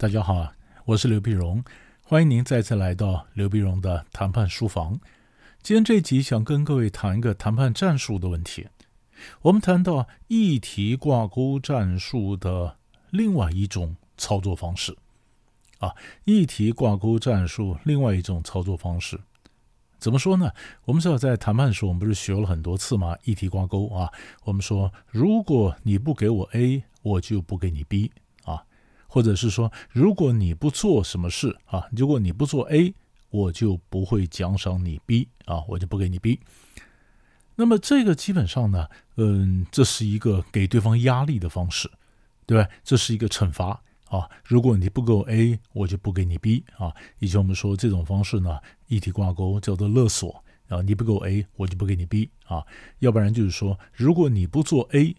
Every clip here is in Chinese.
大家好，我是刘碧荣，欢迎您再次来到刘碧荣的谈判书房。今天这集想跟各位谈一个谈判战术的问题。我们谈到议题挂钩战术的另外一种操作方式啊，议题挂钩战术另外一种操作方式怎么说呢？我们知道在谈判的时候，我们不是学了很多次吗？议题挂钩啊，我们说如果你不给我 A，我就不给你 B。或者是说，如果你不做什么事啊，如果你不做 A，我就不会奖赏你 B 啊，我就不给你 B。那么这个基本上呢，嗯，这是一个给对方压力的方式，对吧？这是一个惩罚啊。如果你不给我 A，我就不给你 B 啊。以前我们说这种方式呢，一体挂钩叫做勒索啊。你不给我 A，我就不给你 B 啊。要不然就是说，如果你不做 A，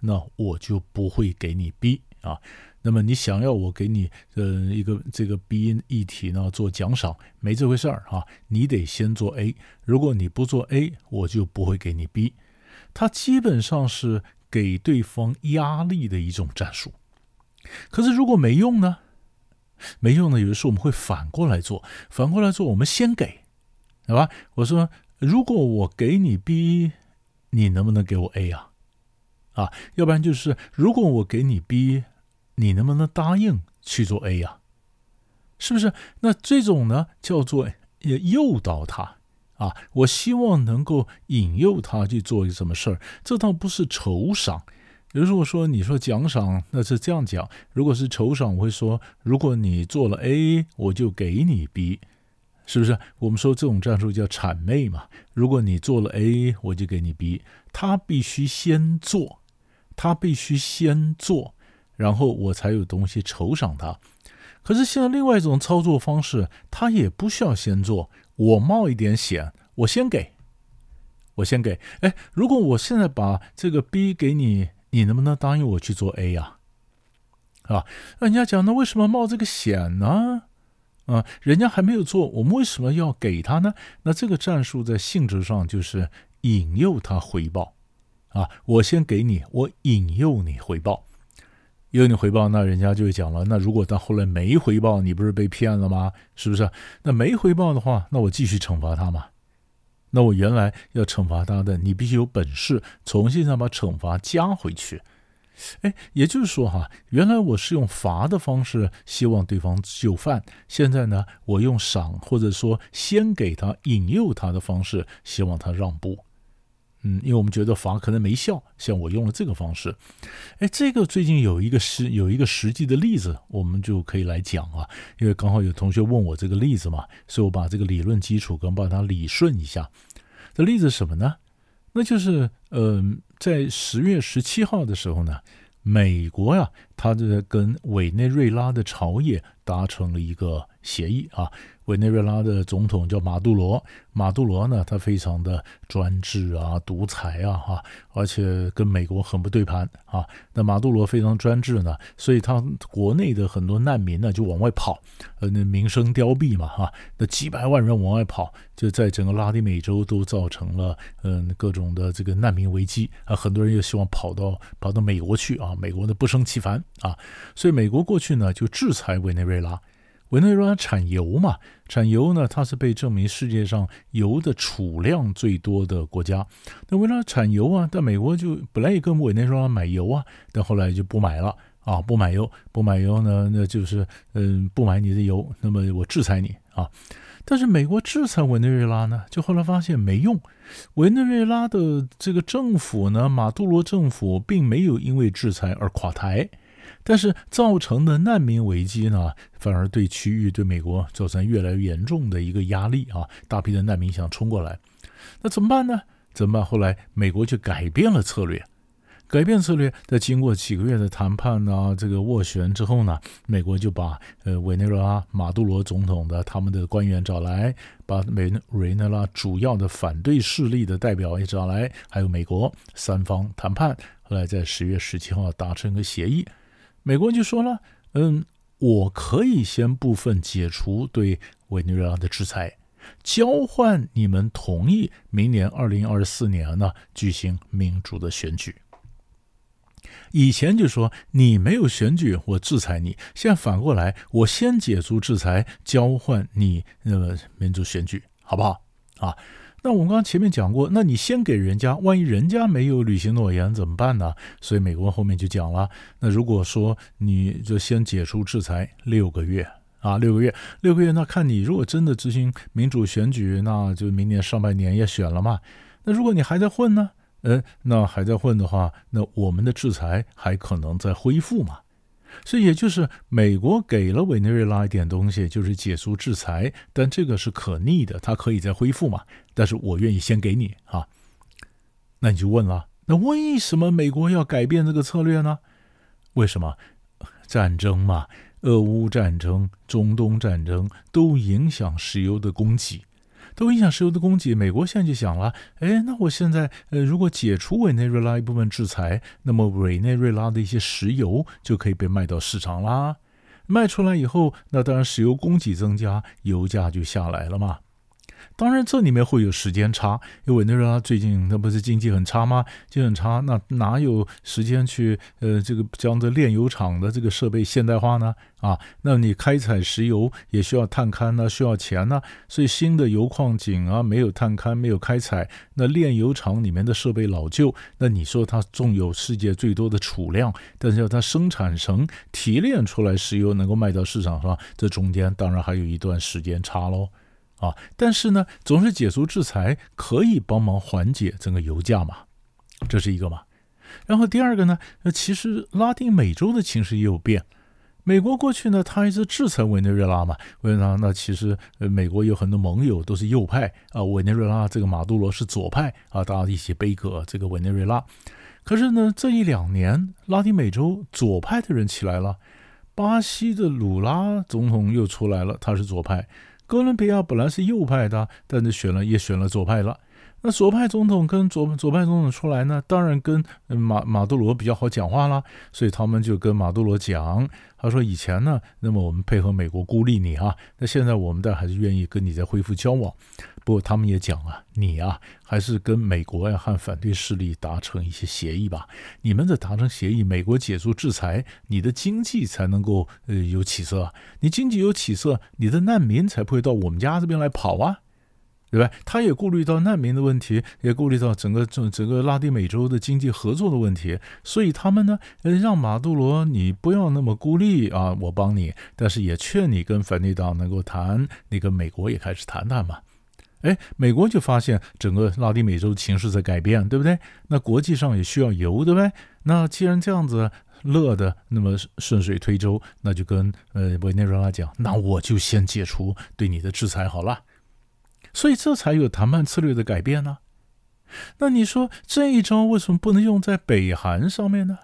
那我就不会给你 B 啊。那么你想要我给你呃一个这个 B 议题呢做奖赏，没这回事儿啊！你得先做 A，如果你不做 A，我就不会给你 B。它基本上是给对方压力的一种战术。可是如果没用呢？没用呢，有的时候我们会反过来做，反过来做，我们先给，好吧？我说，如果我给你 B，你能不能给我 A 啊？啊，要不然就是如果我给你 B。你能不能答应去做 A 呀？是不是？那这种呢，叫做诱导他啊。我希望能够引诱他去做一什么事儿。这倒不是酬赏。如果说你说奖赏，那是这样讲。如果是酬赏，我会说：如果你做了 A，我就给你 B，是不是？我们说这种战术叫谄媚嘛。如果你做了 A，我就给你 B。他必须先做，他必须先做。然后我才有东西酬赏他，可是现在另外一种操作方式，他也不需要先做，我冒一点险，我先给，我先给。哎，如果我现在把这个 B 给你，你能不能答应我去做 A 呀？啊，人家讲，那为什么冒这个险呢？啊，人家还没有做，我们为什么要给他呢？那这个战术在性质上就是引诱他回报，啊，我先给你，我引诱你回报。有你回报，那人家就会讲了。那如果他后来没回报，你不是被骗了吗？是不是？那没回报的话，那我继续惩罚他嘛？那我原来要惩罚他的，你必须有本事重新再把惩罚加回去。哎，也就是说哈，原来我是用罚的方式希望对方就范，现在呢，我用赏或者说先给他引诱他的方式，希望他让步。嗯，因为我们觉得罚可能没效，像我用了这个方式，哎，这个最近有一个实有一个实际的例子，我们就可以来讲啊。因为刚好有同学问我这个例子嘛，所以我把这个理论基础跟把它理顺一下。这例子是什么呢？那就是，嗯，在十月十七号的时候呢，美国呀，他这跟委内瑞拉的朝野达成了一个协议啊。委内瑞拉的总统叫马杜罗，马杜罗呢，他非常的专制啊、独裁啊，哈，而且跟美国很不对盘啊。那马杜罗非常专制呢，所以他国内的很多难民呢就往外跑，呃，那民生凋敝嘛，哈，那几百万人往外跑，就在整个拉丁美洲都造成了嗯各种的这个难民危机啊，很多人又希望跑到跑到美国去啊，美国的不胜其烦啊，所以美国过去呢就制裁委内瑞拉。委内瑞拉产油嘛，产油呢，它是被证明世界上油的储量最多的国家。那为了产油啊，但美国就本来也跟委内瑞拉买油啊，但后来就不买了啊，不买油，不买油呢，那就是嗯，不买你的油，那么我制裁你啊。但是美国制裁委内瑞拉呢，就后来发现没用，委内瑞拉的这个政府呢，马杜罗政府并没有因为制裁而垮台。但是造成的难民危机呢，反而对区域、对美国造成越来越严重的一个压力啊！大批的难民想冲过来，那怎么办呢？怎么办？后来美国就改变了策略，改变策略，在经过几个月的谈判啊，这个斡旋之后呢，美国就把呃委内瑞拉马杜罗总统的他们的官员找来，把委委内瑞拉主要的反对势力的代表也找来，还有美国三方谈判，后来在十月十七号达成一个协议。美国人就说了，嗯，我可以先部分解除对委内瑞拉的制裁，交换你们同意明年二零二四年呢举行民主的选举。以前就说你没有选举，我制裁你；现在反过来，我先解除制裁，交换你那个民主选举，好不好？啊，那我们刚刚前面讲过，那你先给人家，万一人家没有履行诺言怎么办呢？所以美国后面就讲了，那如果说你就先解除制裁六个月啊，六个月，六个月，那看你如果真的执行民主选举，那就明年上半年也选了嘛。那如果你还在混呢？呃，那还在混的话，那我们的制裁还可能在恢复嘛？所以也就是美国给了委内瑞拉一点东西，就是解除制裁，但这个是可逆的，它可以再恢复嘛？但是我愿意先给你啊。那你就问了，那为什么美国要改变这个策略呢？为什么？战争嘛，俄乌战争、中东战争都影响石油的供给。都影响石油的供给，美国现在就想了，哎，那我现在呃，如果解除委内瑞拉一部分制裁，那么委内瑞拉的一些石油就可以被卖到市场啦。卖出来以后，那当然石油供给增加，油价就下来了嘛。当然，这里面会有时间差，因为委内瑞拉最近那不是经济很差吗？经济很差，那哪有时间去呃这个将这炼油厂的这个设备现代化呢？啊，那你开采石油也需要探勘呢，需要钱呢，所以新的油矿井啊没有探勘，没有开采，那炼油厂里面的设备老旧，那你说它纵有世界最多的储量，但是要它生产成提炼出来石油能够卖到市场上，这中间当然还有一段时间差喽。啊，但是呢，总是解除制裁可以帮忙缓解整个油价嘛，这是一个嘛。然后第二个呢，呃，其实拉丁美洲的情势也有变。美国过去呢，他一直制裁委内瑞拉嘛，委内瑞拉那其实呃，美国有很多盟友都是右派啊，委内瑞拉这个马杜罗是左派啊，大家一起背戈这个委内瑞拉。可是呢，这一两年拉丁美洲左派的人起来了，巴西的鲁拉总统又出来了，他是左派。哥伦比亚本来是右派的，但是选了也选了左派了。那左派总统跟左左派总统出来呢，当然跟马马杜罗比较好讲话啦，所以他们就跟马杜罗讲，他说以前呢，那么我们配合美国孤立你啊，那现在我们但还是愿意跟你再恢复交往。不过他们也讲啊，你啊还是跟美国呀和反对势力达成一些协议吧。你们的达成协议，美国解除制裁，你的经济才能够呃有起色。你经济有起色，你的难民才不会到我们家这边来跑啊，对吧？他也顾虑到难民的问题，也顾虑到整个整整个拉丁美洲的经济合作的问题。所以他们呢，呃，让马杜罗你不要那么孤立啊，我帮你，但是也劝你跟反对党能够谈，你跟美国也开始谈谈嘛。哎，美国就发现整个拉丁美洲情势在改变，对不对？那国际上也需要油，对不对？那既然这样子乐的那么顺水推舟，那就跟呃委内瑞拉讲，那我就先解除对你的制裁好了。所以这才有谈判策略的改变呢。那你说这一招为什么不能用在北韩上面呢？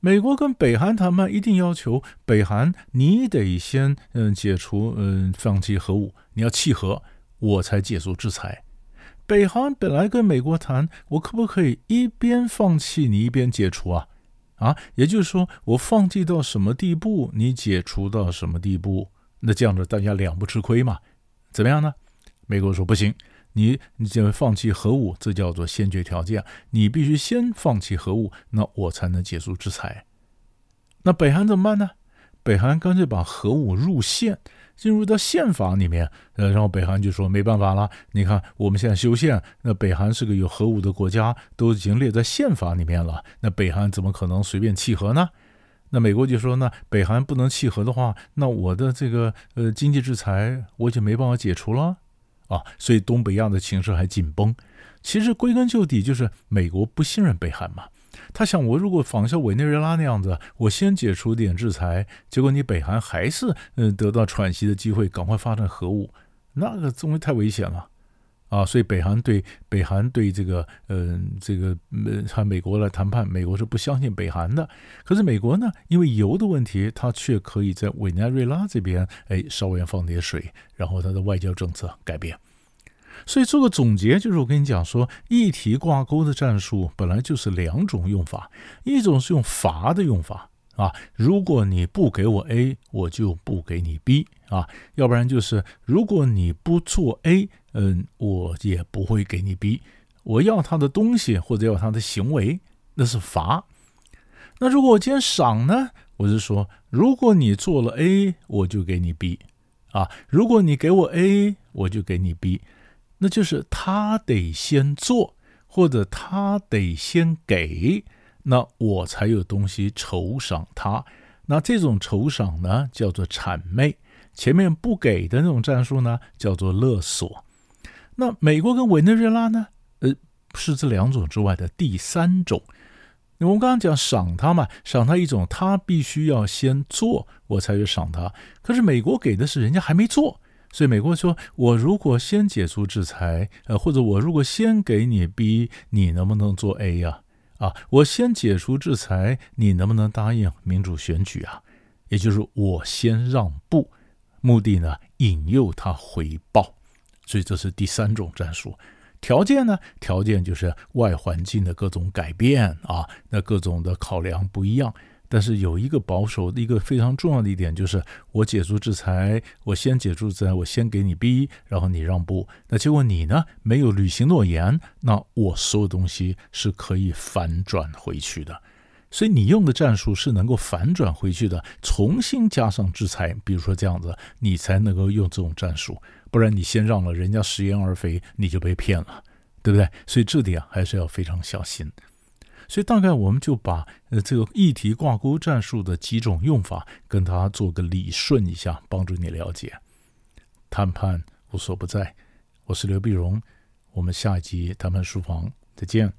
美国跟北韩谈判，一定要求北韩你得先嗯解除嗯放弃核武，你要弃核。我才解除制裁。北韩本来跟美国谈，我可不可以一边放弃你一边解除啊？啊，也就是说，我放弃到什么地步，你解除到什么地步？那这样子大家两不吃亏嘛？怎么样呢？美国说不行，你你就放弃核武，这叫做先决条件，你必须先放弃核武，那我才能解除制裁。那北韩怎么办呢？北韩干脆把核武入宪。进入到宪法里面，呃，然后北韩就说没办法了。你看我们现在修宪，那北韩是个有核武的国家，都已经列在宪法里面了。那北韩怎么可能随便弃核呢？那美国就说，那北韩不能弃核的话，那我的这个呃经济制裁我就没办法解除了啊。所以东北亚的情势还紧绷。其实归根究底就是美国不信任北韩嘛。他想，我如果仿效委内瑞拉那样子，我先解除点制裁，结果你北韩还是嗯得到喘息的机会，赶快发展核武，那个终于太危险了啊！所以北韩对北韩对这个嗯这个嗯和美国来谈判，美国是不相信北韩的。可是美国呢，因为油的问题，它却可以在委内瑞拉这边哎稍微放点水，然后它的外交政策改变。所以做个总结，就是我跟你讲说，议题挂钩的战术本来就是两种用法，一种是用罚的用法啊，如果你不给我 A，我就不给你 B 啊，要不然就是如果你不做 A，嗯，我也不会给你 B，我要他的东西或者要他的行为，那是罚。那如果我今天赏呢？我是说，如果你做了 A，我就给你 B，啊，如果你给我 A，我就给你 B，那就是他得先做，或者他得先给，那我才有东西酬赏他。那这种酬赏呢，叫做谄媚；前面不给的那种战术呢，叫做勒索。那美国跟委内瑞拉呢？呃，是这两种之外的第三种。我们刚刚讲赏他嘛，赏他一种，他必须要先做，我才去赏他。可是美国给的是人家还没做，所以美国说，我如果先解除制裁，呃，或者我如果先给你 B，你能不能做 A 呀？啊，我先解除制裁，你能不能答应民主选举啊？也就是我先让步，目的呢引诱他回报，所以这是第三种战术。条件呢？条件就是外环境的各种改变啊，那各种的考量不一样。但是有一个保守的一个非常重要的一点，就是我解除制裁，我先解除制裁，我先给你逼然后你让步。那结果你呢没有履行诺言，那我所有东西是可以反转回去的。所以你用的战术是能够反转回去的，重新加上制裁，比如说这样子，你才能够用这种战术。不然你先让了人家食言而肥，你就被骗了，对不对？所以这点还是要非常小心。所以大概我们就把呃这个议题挂钩战术的几种用法跟他做个理顺一下，帮助你了解。谈判无所不在，我是刘碧荣，我们下一集谈判书房再见。